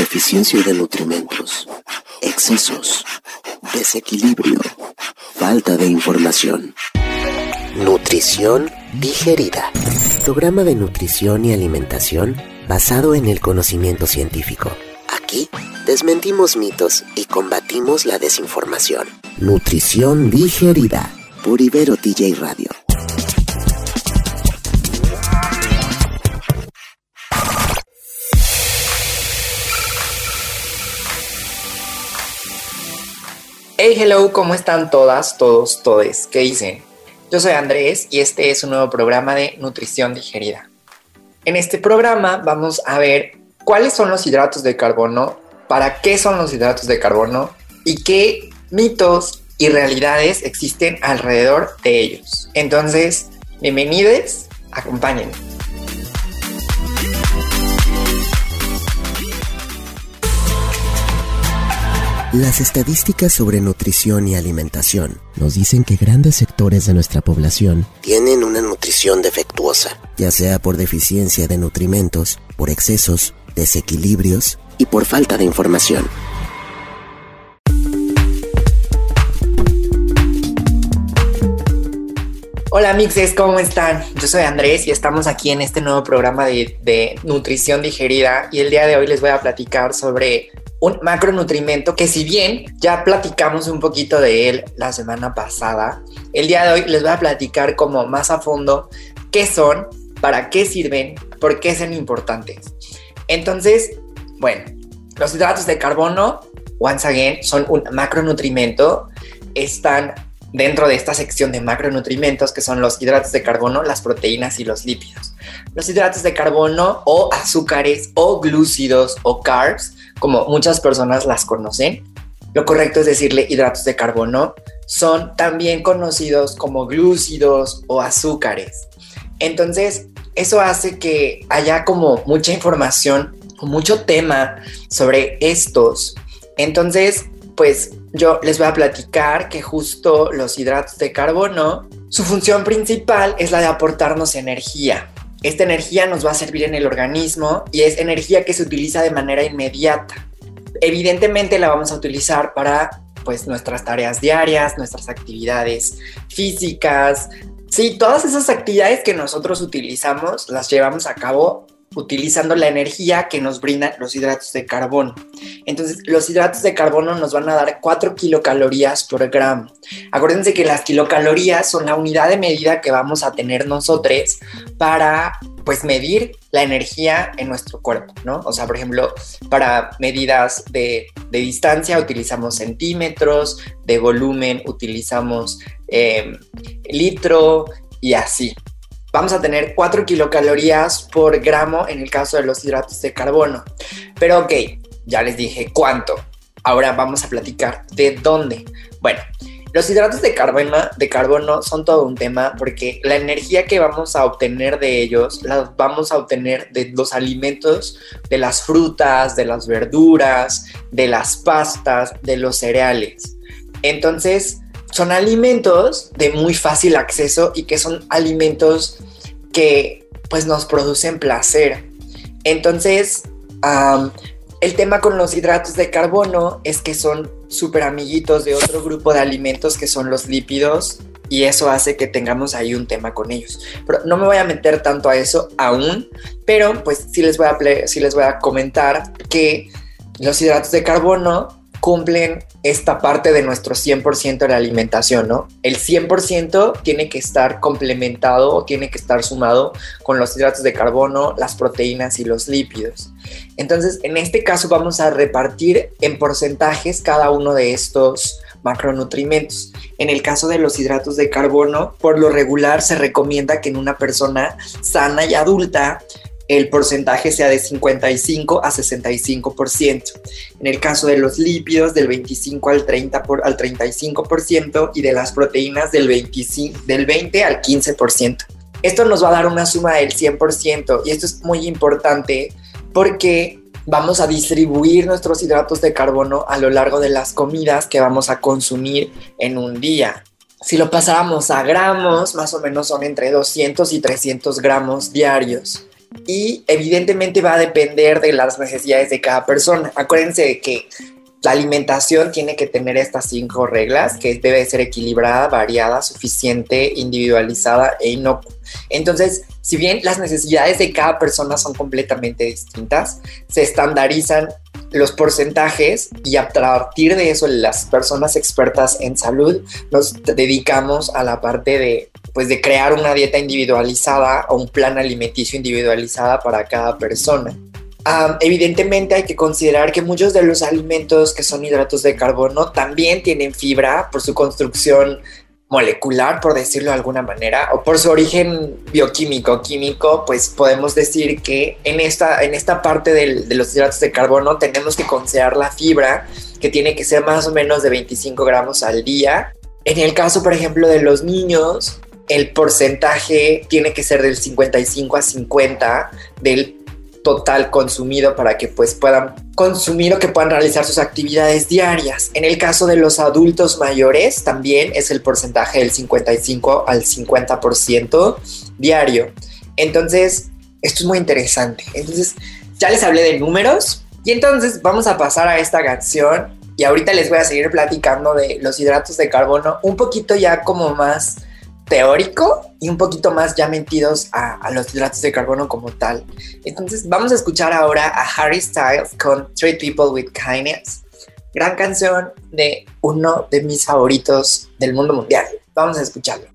deficiencia de nutrimentos, excesos, desequilibrio, falta de información. Nutrición digerida. Programa de nutrición y alimentación basado en el conocimiento científico. Aquí desmentimos mitos y combatimos la desinformación. Nutrición digerida. Por Ibero TJ Radio. Hey, hello, ¿cómo están todas, todos, todes? ¿Qué dicen? Yo soy Andrés y este es un nuevo programa de nutrición digerida. En este programa vamos a ver cuáles son los hidratos de carbono, para qué son los hidratos de carbono y qué mitos y realidades existen alrededor de ellos. Entonces, bienvenidos, acompáñenme. Las estadísticas sobre nutrición y alimentación nos dicen que grandes sectores de nuestra población tienen una nutrición defectuosa, ya sea por deficiencia de nutrimentos, por excesos, desequilibrios y por falta de información. Hola mixes, ¿cómo están? Yo soy Andrés y estamos aquí en este nuevo programa de, de, nutrición digerida y el día de hoy les voy a platicar sobre un macronutrimento que si bien ya platicamos un poquito de él la semana pasada, el día de hoy les voy a platicar como más a fondo qué son, para qué sirven, por qué son importantes. Entonces, bueno, los hidratos de carbono, once again, son un macronutrimento, están dentro de esta sección de macronutrimentos que son los hidratos de carbono, las proteínas y los lípidos. Los hidratos de carbono o azúcares o glúcidos o carbs como muchas personas las conocen. Lo correcto es decirle hidratos de carbono. Son también conocidos como glúcidos o azúcares. Entonces, eso hace que haya como mucha información, mucho tema sobre estos. Entonces, pues yo les voy a platicar que justo los hidratos de carbono, su función principal es la de aportarnos energía. Esta energía nos va a servir en el organismo y es energía que se utiliza de manera inmediata. Evidentemente la vamos a utilizar para pues nuestras tareas diarias, nuestras actividades físicas. Sí, todas esas actividades que nosotros utilizamos las llevamos a cabo utilizando la energía que nos brindan los hidratos de carbono. Entonces, los hidratos de carbono nos van a dar 4 kilocalorías por gramo. Acuérdense que las kilocalorías son la unidad de medida que vamos a tener nosotros para pues medir la energía en nuestro cuerpo, ¿no? O sea, por ejemplo, para medidas de, de distancia utilizamos centímetros, de volumen utilizamos eh, litro y así vamos a tener 4 kilocalorías por gramo en el caso de los hidratos de carbono. Pero ok, ya les dije cuánto. Ahora vamos a platicar de dónde. Bueno, los hidratos de carbono, de carbono son todo un tema porque la energía que vamos a obtener de ellos la vamos a obtener de los alimentos, de las frutas, de las verduras, de las pastas, de los cereales. Entonces, son alimentos de muy fácil acceso y que son alimentos que pues nos producen placer. Entonces, el tema con los hidratos de carbono es que son súper amiguitos de otro grupo de alimentos que son los lípidos y eso hace que tengamos ahí un tema con ellos. Pero no me voy a meter tanto a eso aún, pero pues sí les voy a, sí les voy a comentar que los hidratos de carbono cumplen esta parte de nuestro 100% de la alimentación, ¿no? El 100% tiene que estar complementado o tiene que estar sumado con los hidratos de carbono, las proteínas y los lípidos. Entonces, en este caso vamos a repartir en porcentajes cada uno de estos macronutrientes. En el caso de los hidratos de carbono, por lo regular se recomienda que en una persona sana y adulta el porcentaje sea de 55 a 65%. En el caso de los lípidos, del 25 al, 30 por, al 35% y de las proteínas del, 25, del 20 al 15%. Esto nos va a dar una suma del 100% y esto es muy importante porque vamos a distribuir nuestros hidratos de carbono a lo largo de las comidas que vamos a consumir en un día. Si lo pasáramos a gramos, más o menos son entre 200 y 300 gramos diarios. Y evidentemente va a depender de las necesidades de cada persona. Acuérdense de que la alimentación tiene que tener estas cinco reglas, que debe ser equilibrada, variada, suficiente, individualizada e inocua. Entonces, si bien las necesidades de cada persona son completamente distintas, se estandarizan los porcentajes y a partir de eso las personas expertas en salud nos dedicamos a la parte de pues de crear una dieta individualizada o un plan alimenticio individualizada para cada persona evidentemente hay que considerar que muchos de los alimentos que son hidratos de carbono también tienen fibra por su construcción molecular, por decirlo de alguna manera, o por su origen bioquímico, químico, pues podemos decir que en esta, en esta parte de los hidratos de carbono tenemos que considerar la fibra, que tiene que ser más o menos de 25 gramos al día. En el caso, por ejemplo, de los niños, el porcentaje tiene que ser del 55 a 50 del total consumido para que pues puedan consumir o que puedan realizar sus actividades diarias. En el caso de los adultos mayores también es el porcentaje del 55 al 50% diario. Entonces, esto es muy interesante. Entonces, ya les hablé de números y entonces vamos a pasar a esta canción y ahorita les voy a seguir platicando de los hidratos de carbono un poquito ya como más teórico y un poquito más ya mentidos a, los hidratos de carbono como tal. Entonces vamos a escuchar ahora a Harry Styles con Treat People with Kindness, gran canción de uno de mis favoritos del mundo mundial. Vamos a escucharlo.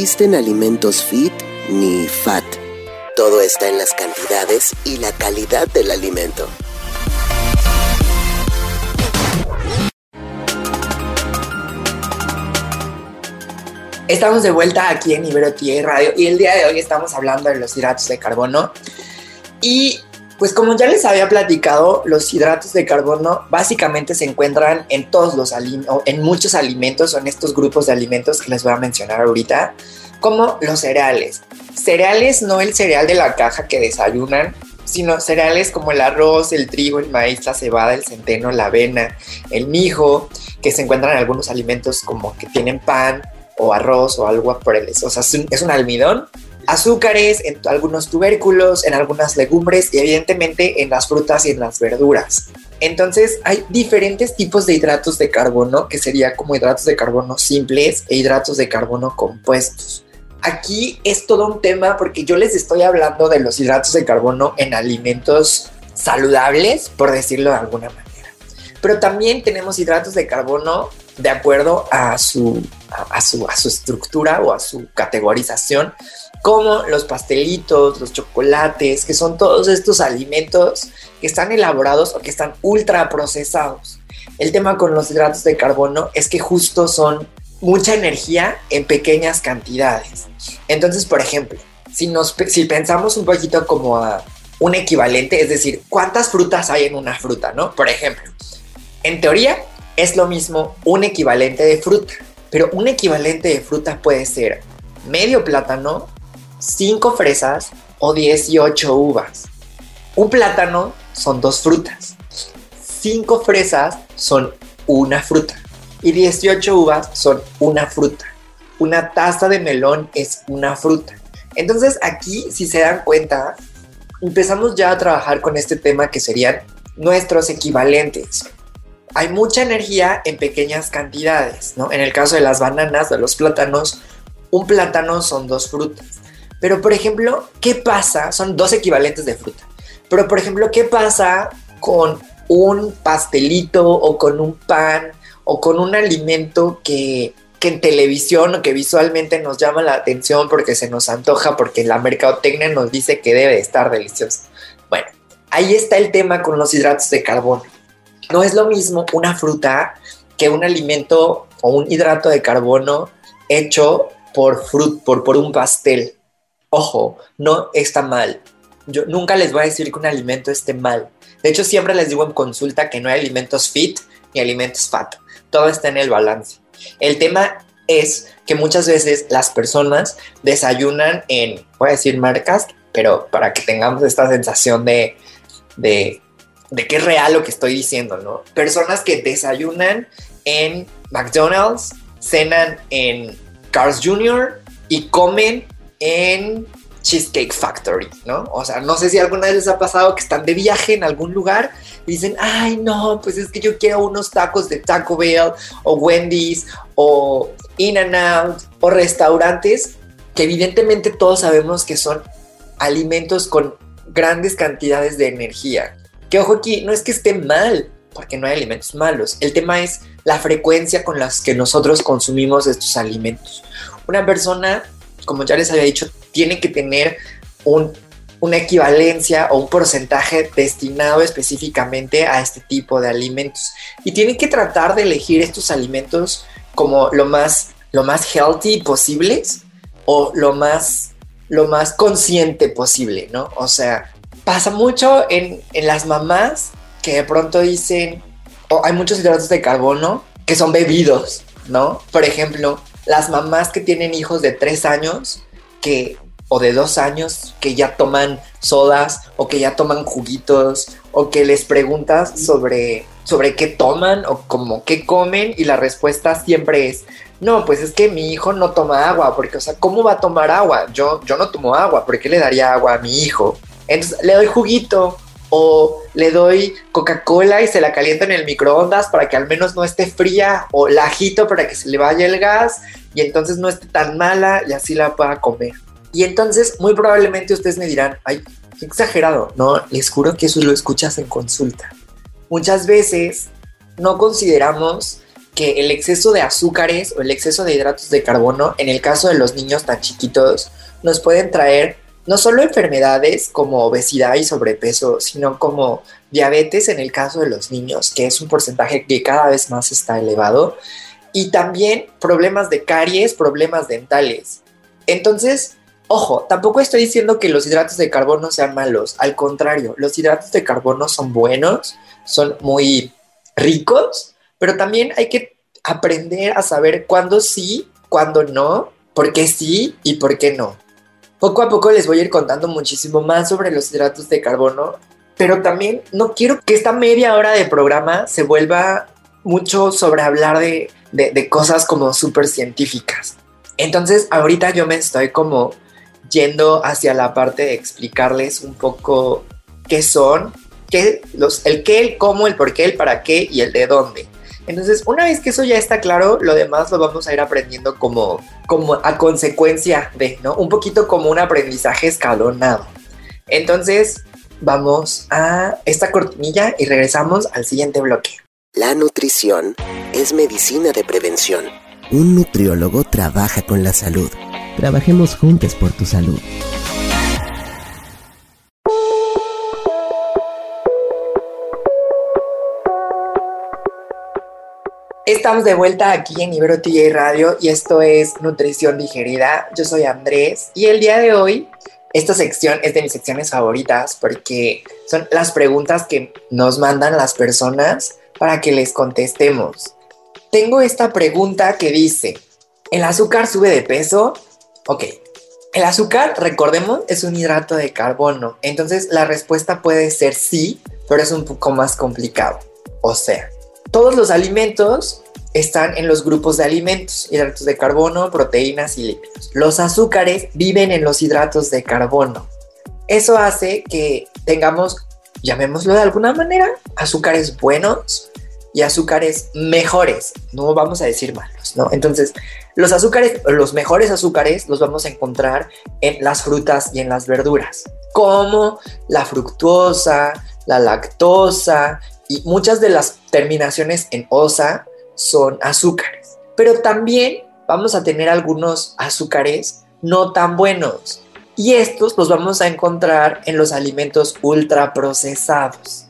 Existen alimentos fit ni fat. Todo está en las cantidades y la calidad del alimento. Estamos de vuelta aquí en Ibero Radio y el día de hoy estamos hablando de los hidratos de carbono. Y pues como ya les había platicado, los hidratos de carbono básicamente se encuentran en todos los alimentos, en muchos alimentos, en estos grupos de alimentos que les voy a mencionar ahorita, como los cereales. Cereales no el cereal de la caja que desayunan, sino cereales como el arroz, el trigo, el maíz, la cebada, el centeno, la avena, el mijo, que se encuentran en algunos alimentos como que tienen pan, o arroz o algo por el O sea, es un almidón. Azúcares en algunos tubérculos, en algunas legumbres y evidentemente en las frutas y en las verduras. Entonces hay diferentes tipos de hidratos de carbono, que sería como hidratos de carbono simples e hidratos de carbono compuestos. Aquí es todo un tema porque yo les estoy hablando de los hidratos de carbono en alimentos saludables, por decirlo de alguna manera. Pero también tenemos hidratos de carbono de acuerdo a su, a, su, a su estructura o a su categorización, como los pastelitos, los chocolates, que son todos estos alimentos que están elaborados o que están ultra procesados. El tema con los hidratos de carbono es que justo son mucha energía en pequeñas cantidades. Entonces, por ejemplo, si, nos, si pensamos un poquito como a un equivalente, es decir, ¿cuántas frutas hay en una fruta, no? Por ejemplo, en teoría, es lo mismo un equivalente de fruta, pero un equivalente de fruta puede ser medio plátano, 5 fresas o 18 uvas. Un plátano son dos frutas, 5 fresas son una fruta y 18 uvas son una fruta. Una taza de melón es una fruta. Entonces aquí, si se dan cuenta, empezamos ya a trabajar con este tema que serían nuestros equivalentes hay mucha energía en pequeñas cantidades, ¿no? En el caso de las bananas, de los plátanos, un plátano son dos frutas. Pero, por ejemplo, ¿qué pasa? Son dos equivalentes de fruta. Pero, por ejemplo, ¿qué pasa con un pastelito o con un pan o con un alimento que, que en televisión o que visualmente nos llama la atención porque se nos antoja, porque la mercadotecnia nos dice que debe estar delicioso? Bueno, ahí está el tema con los hidratos de carbono no es lo mismo una fruta que un alimento o un hidrato de carbono hecho por, frut, por, por un pastel. Ojo, no está mal. Yo nunca les voy a decir que un alimento esté mal. De hecho, siempre les digo en consulta que no hay alimentos fit ni alimentos fat. Todo está en el balance. El tema es que muchas veces las personas desayunan en, voy a decir marcas, pero para que tengamos esta sensación de, de de qué es real lo que estoy diciendo, ¿no? Personas que desayunan en McDonald's, cenan en Cars Jr. y comen en Cheesecake Factory, ¿no? O sea, no sé si alguna vez les ha pasado que están de viaje en algún lugar y dicen, ay, no, pues es que yo quiero unos tacos de Taco Bell o Wendy's o In and Out o restaurantes que evidentemente todos sabemos que son alimentos con grandes cantidades de energía, que ojo aquí, no es que esté mal, porque no hay alimentos malos. El tema es la frecuencia con las que nosotros consumimos estos alimentos. Una persona, como ya les había dicho, tiene que tener un, una equivalencia o un porcentaje destinado específicamente a este tipo de alimentos. Y tiene que tratar de elegir estos alimentos como lo más, lo más healthy posibles o lo más, lo más consciente posible, ¿no? O sea, pasa mucho en, las mamás que de pronto dicen, o hay muchos hidratos de carbono que son bebidos, ¿no? Por ejemplo, las mamás que tienen hijos de tres años que o de dos años que ya toman sodas o que ya toman juguitos o que les preguntas sobre, sobre qué toman o como qué comen y la respuesta siempre es no, pues es que mi hijo no toma agua porque, o sea, ¿cómo va a tomar agua? Yo, yo no tomo agua, ¿por qué le daría agua a mi hijo? Entonces le doy juguito o le doy Coca-Cola y se la caliento en el microondas para que al menos no esté fría o la agito para que se le vaya el gas y entonces no esté tan mala y así la pueda comer. Y entonces muy probablemente ustedes me dirán, ay, qué exagerado. No, les juro que eso lo escuchas en consulta. Muchas veces no consideramos que el exceso de azúcares o el exceso de hidratos de carbono, en el caso de los niños tan chiquitos, nos pueden traer no solo enfermedades como obesidad y sobrepeso, sino como diabetes en el caso de los niños, que es un porcentaje que cada vez más está elevado, y también problemas de caries, problemas dentales. Entonces, ojo, tampoco estoy diciendo que los hidratos de carbono sean malos, al contrario, los hidratos de carbono son buenos, son muy ricos, pero también hay que aprender a saber cuándo sí, cuándo no, por qué sí y por qué no. Poco a poco les voy a ir contando muchísimo más sobre los hidratos de carbono, pero también no quiero que esta media hora de programa se vuelva mucho sobre hablar de, de, cosas como súper científicas. Entonces ahorita yo me estoy como yendo hacia la parte de explicarles un poco qué son, qué, los, el qué, el cómo, el por qué, el para qué y el de dónde. Entonces, una vez que eso ya está claro, lo demás lo vamos a ir aprendiendo como, como a consecuencia de, ¿no? Un poquito como un aprendizaje escalonado. Entonces, vamos a esta cortinilla y regresamos al siguiente bloque. La nutrición es medicina de prevención. Un nutriólogo trabaja con la salud. Trabajemos juntos por tu salud. Estamos de vuelta aquí en Ibero TJ Radio y esto es Nutrición Digerida. Yo soy Andrés y el día de hoy esta sección es de mis secciones favoritas porque son las preguntas que nos mandan las personas para que les contestemos. Tengo esta pregunta que dice, ¿el azúcar sube de peso? Ok, el azúcar, recordemos, es un hidrato de carbono, entonces la respuesta puede ser sí, pero es un poco más complicado. O sea, todos los alimentos están en los grupos de alimentos, hidratos de carbono, proteínas y lípidos. Los azúcares viven en los hidratos de carbono. Eso hace que tengamos, llamémoslo de alguna manera, azúcares buenos y azúcares mejores, no vamos a decir malos, ¿no? Entonces, los azúcares, los mejores azúcares los vamos a encontrar en las frutas y en las verduras, como la fructuosa, la lactosa y muchas de las terminaciones en osa son azúcares. Pero también vamos a tener algunos azúcares no tan buenos. Y estos los vamos a encontrar en los alimentos ultraprocesados.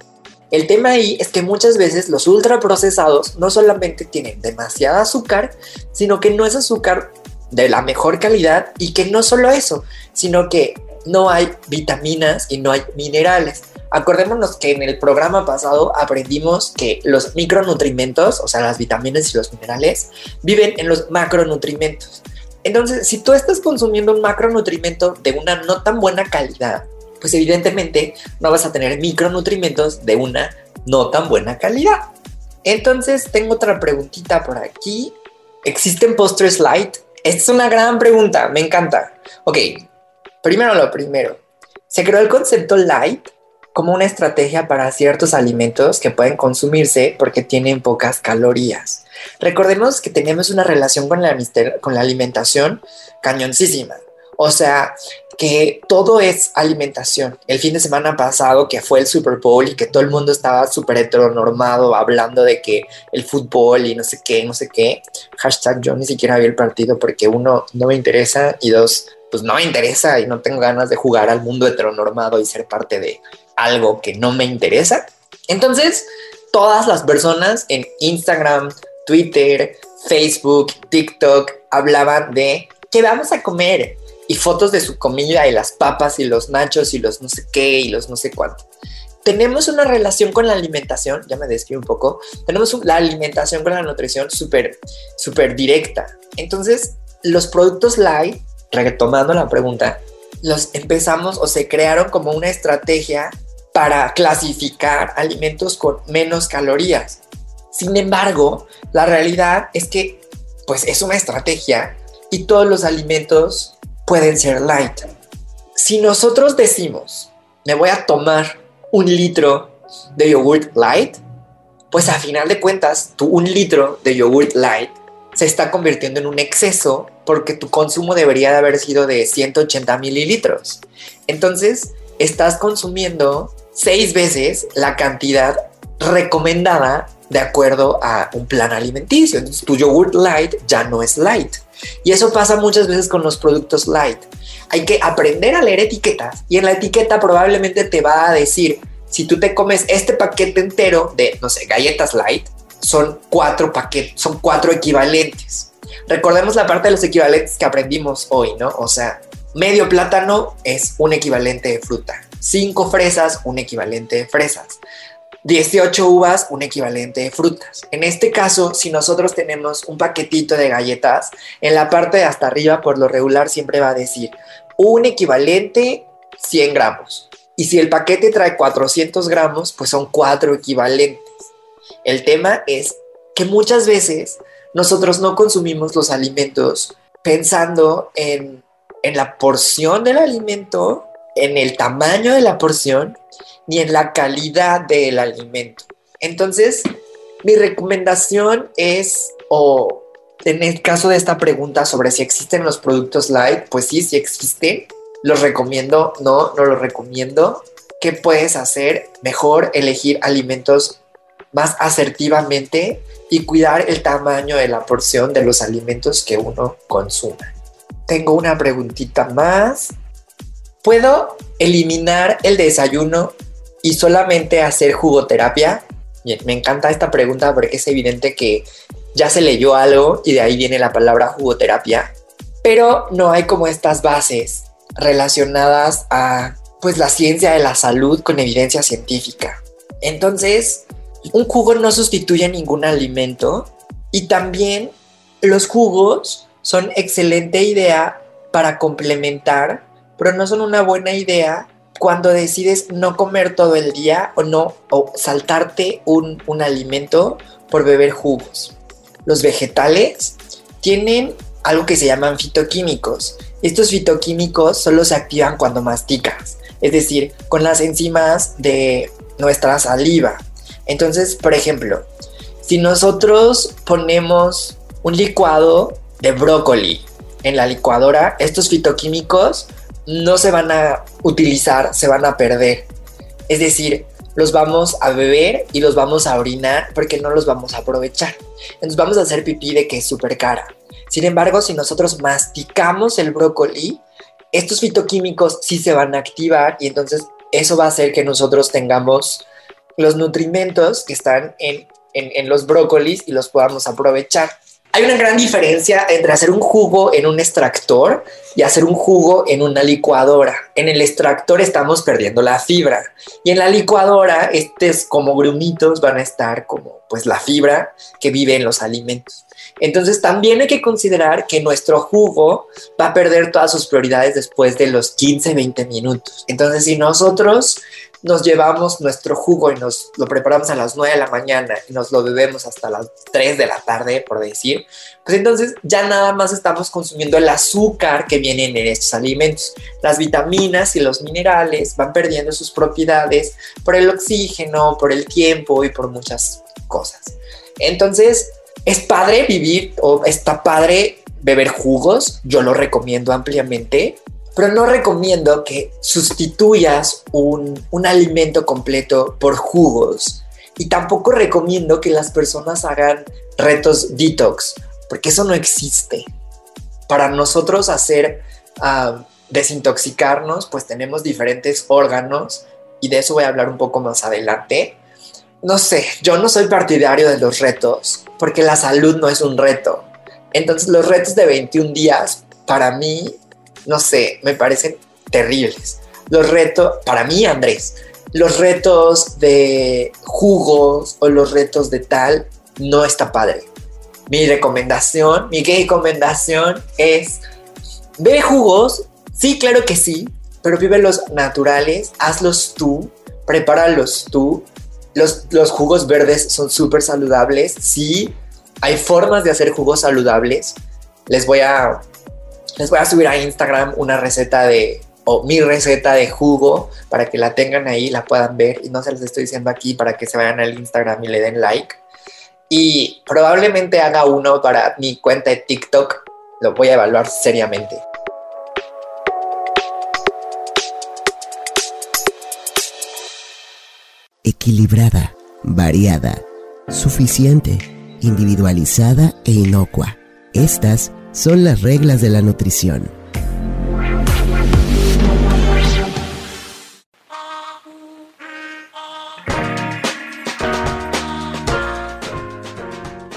El tema ahí es que muchas veces los ultraprocesados no solamente tienen demasiada azúcar, sino que no es azúcar de la mejor calidad y que no solo eso, sino que no hay vitaminas y no hay minerales. Acordémonos que en el programa pasado aprendimos que los micronutrimentos, o sea, las vitaminas y los minerales, viven en los macronutrimentos. Entonces, si tú estás consumiendo un macronutrimento de una no tan buena calidad, pues evidentemente no vas a tener micronutrientes de una no tan buena calidad. Entonces tengo otra preguntita por aquí. ¿Existen postres light? Esta es una gran pregunta, me encanta. Ok, primero lo primero. Se creó el concepto light como una estrategia para ciertos alimentos que pueden consumirse porque tienen pocas calorías. Recordemos que tenemos una relación con la, con la alimentación cañoncísima. O sea, que todo es alimentación. El fin de semana pasado, que fue el Super Bowl y que todo el mundo estaba súper heteronormado hablando de que el fútbol y no sé qué, no sé qué. Hashtag yo ni siquiera vi el partido porque uno, no me interesa y dos, pues no me interesa y no tengo ganas de jugar al mundo heteronormado y ser parte de algo que no me interesa. Entonces, todas las personas en Instagram, Twitter, Facebook, TikTok hablaban de qué vamos a comer, y fotos de su comida y las papas y los nachos y los no sé qué y los no sé cuánto. Tenemos una relación con la alimentación, ya me describo un poco, tenemos la alimentación con la nutrición súper, súper directa. Entonces, los productos light, retomando la pregunta, los empezamos o se crearon como una estrategia para clasificar alimentos con menos calorías. Sin embargo, la realidad es que pues es una estrategia y todos los alimentos pueden ser light. Si nosotros decimos, me voy a tomar un litro de yogurt light, pues a final de cuentas, tu un litro de yogurt light se está convirtiendo en un exceso porque tu consumo debería de haber sido de 180 mililitros. Entonces, estás consumiendo seis veces la cantidad recomendada de acuerdo a un plan alimenticio. Entonces tu yogurt light ya no es light. Y eso pasa muchas veces con los productos light. Hay que aprender a leer etiquetas y en la etiqueta probablemente te va a decir, si tú te comes este paquete entero de, no sé, galletas light, son cuatro paquetes, son cuatro equivalentes. Recordemos la parte de los equivalentes que aprendimos hoy, ¿no? O sea, medio plátano es un equivalente de fruta. Cinco fresas, un equivalente de fresas. 18 uvas, un equivalente de frutas. En este caso, si nosotros tenemos un paquetito de galletas, en la parte de hasta arriba, por lo regular, siempre va a decir un equivalente 100 gramos. Y si el paquete trae 400 gramos, pues son cuatro equivalentes. El tema es que muchas veces nosotros no consumimos los alimentos pensando en, en la porción del alimento, en el tamaño de la porción ni en la calidad del alimento. Entonces, mi recomendación es, o en el caso de esta pregunta sobre si existen los productos light, pues sí, sí existen. Los recomiendo, no, no los recomiendo. ¿Qué puedes hacer? Mejor elegir alimentos más asertivamente y cuidar el tamaño de la porción de los alimentos que uno consuma. Tengo una preguntita más. ¿Puedo eliminar el desayuno y solamente hacer jugoterapia? me encanta esta pregunta porque es evidente que ya se leyó algo y de ahí viene la palabra jugoterapia, pero no hay como estas bases relacionadas a pues la ciencia de la salud con evidencia científica. Entonces, un jugo no sustituye ningún alimento y también los jugos son excelente idea para complementar, pero no son una buena idea cuando decides no comer todo el día o no, o saltarte un, un alimento por beber jugos. Los vegetales tienen algo que se llaman fitoquímicos. Estos fitoquímicos solo se activan cuando masticas, es decir, con las enzimas de nuestra saliva. Entonces, por ejemplo, si nosotros ponemos un licuado de brócoli en la licuadora, estos fitoquímicos no se van a utilizar, se van a perder. Es decir, los vamos a beber y los vamos a orinar porque no los vamos a aprovechar. Entonces vamos a hacer pipí de que es súper cara. Sin embargo, si nosotros masticamos el brócoli, estos fitoquímicos sí se van a activar y entonces eso va a hacer que nosotros tengamos los nutrimentos que están en, en, en los brócolis y los podamos aprovechar. Hay una gran diferencia entre hacer un jugo en un extractor y hacer un jugo en una licuadora. En el extractor estamos perdiendo la fibra y en la licuadora estos como grumitos van a estar como pues la fibra que vive en los alimentos. Entonces también hay que considerar que nuestro jugo va a perder todas sus prioridades después de los 15, 20 minutos. Entonces si nosotros nos llevamos nuestro jugo y nos lo preparamos a las 9 de la mañana y nos lo bebemos hasta las 3 de la tarde, por decir, pues entonces ya nada más estamos consumiendo el azúcar que viene en estos alimentos. Las vitaminas y los minerales van perdiendo sus propiedades por el oxígeno, por el tiempo y por muchas cosas. Entonces, es padre vivir o está padre beber jugos, yo lo recomiendo ampliamente, pero no recomiendo que sustituyas un, un alimento completo por jugos. Y tampoco recomiendo que las personas hagan retos detox, porque eso no existe. Para nosotros hacer uh, desintoxicarnos, pues tenemos diferentes órganos y de eso voy a hablar un poco más adelante. No sé, yo no soy partidario de los retos, porque la salud no es un reto. Entonces los retos de 21 días para mí no sé, me parecen terribles. Los retos, para mí, Andrés, los retos de jugos o los retos de tal, no está padre. Mi recomendación, mi recomendación es, ve jugos, sí, claro que sí, pero vive los naturales, hazlos tú, prepáralos tú. Los, los jugos verdes son súper saludables, sí, hay formas de hacer jugos saludables. Les voy a les voy a subir a Instagram una receta de, o mi receta de jugo para que la tengan ahí, la puedan ver y no se les estoy diciendo aquí para que se vayan al Instagram y le den like. Y probablemente haga uno para mi cuenta de TikTok, lo voy a evaluar seriamente. Equilibrada variada, suficiente, individualizada e inocua. Estas son las reglas de la nutrición.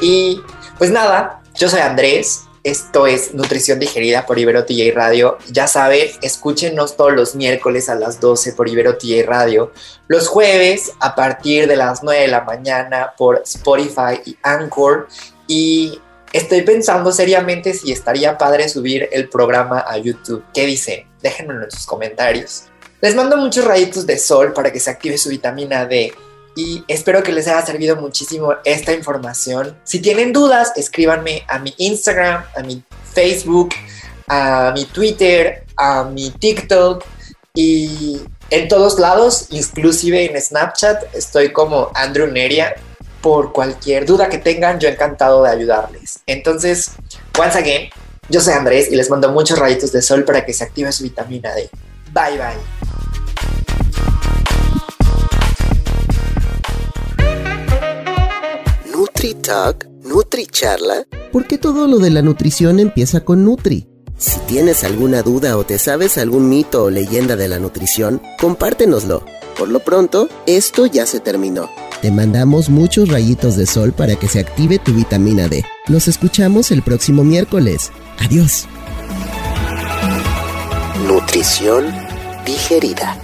Y pues nada, yo soy Andrés, esto es Nutrición Digerida por Ibero TJ Radio. Ya saben, escúchenos todos los miércoles a las 12 por Ibero TJ Radio. Los jueves a partir de las 9 de la mañana por Spotify y Anchor. Y estoy pensando seriamente si estaría padre subir el programa a YouTube. ¿Qué dicen? Déjenmelo en sus comentarios. Les mando muchos rayitos de sol para que se active su vitamina D y espero que les haya servido muchísimo esta información. Si tienen dudas, escríbanme a mi Instagram, a mi Facebook, a mi Twitter, a mi TikTok y en todos lados, inclusive en Snapchat, estoy como Andrew Neria. Por cualquier duda que tengan, yo encantado de ayudarles. Entonces, once again, yo soy Andrés y les mando muchos rayitos de sol para que se active su vitamina D. Bye bye. NutriTalk, NutriCharla, ¿por qué todo lo de la nutrición empieza con Nutri? Si tienes alguna duda o te sabes algún mito o leyenda de la nutrición, compártenoslo. Por lo pronto, esto ya se terminó. Te mandamos muchos rayitos de sol para que se active tu vitamina D. Nos escuchamos el próximo miércoles. Adiós. Nutrición digerida.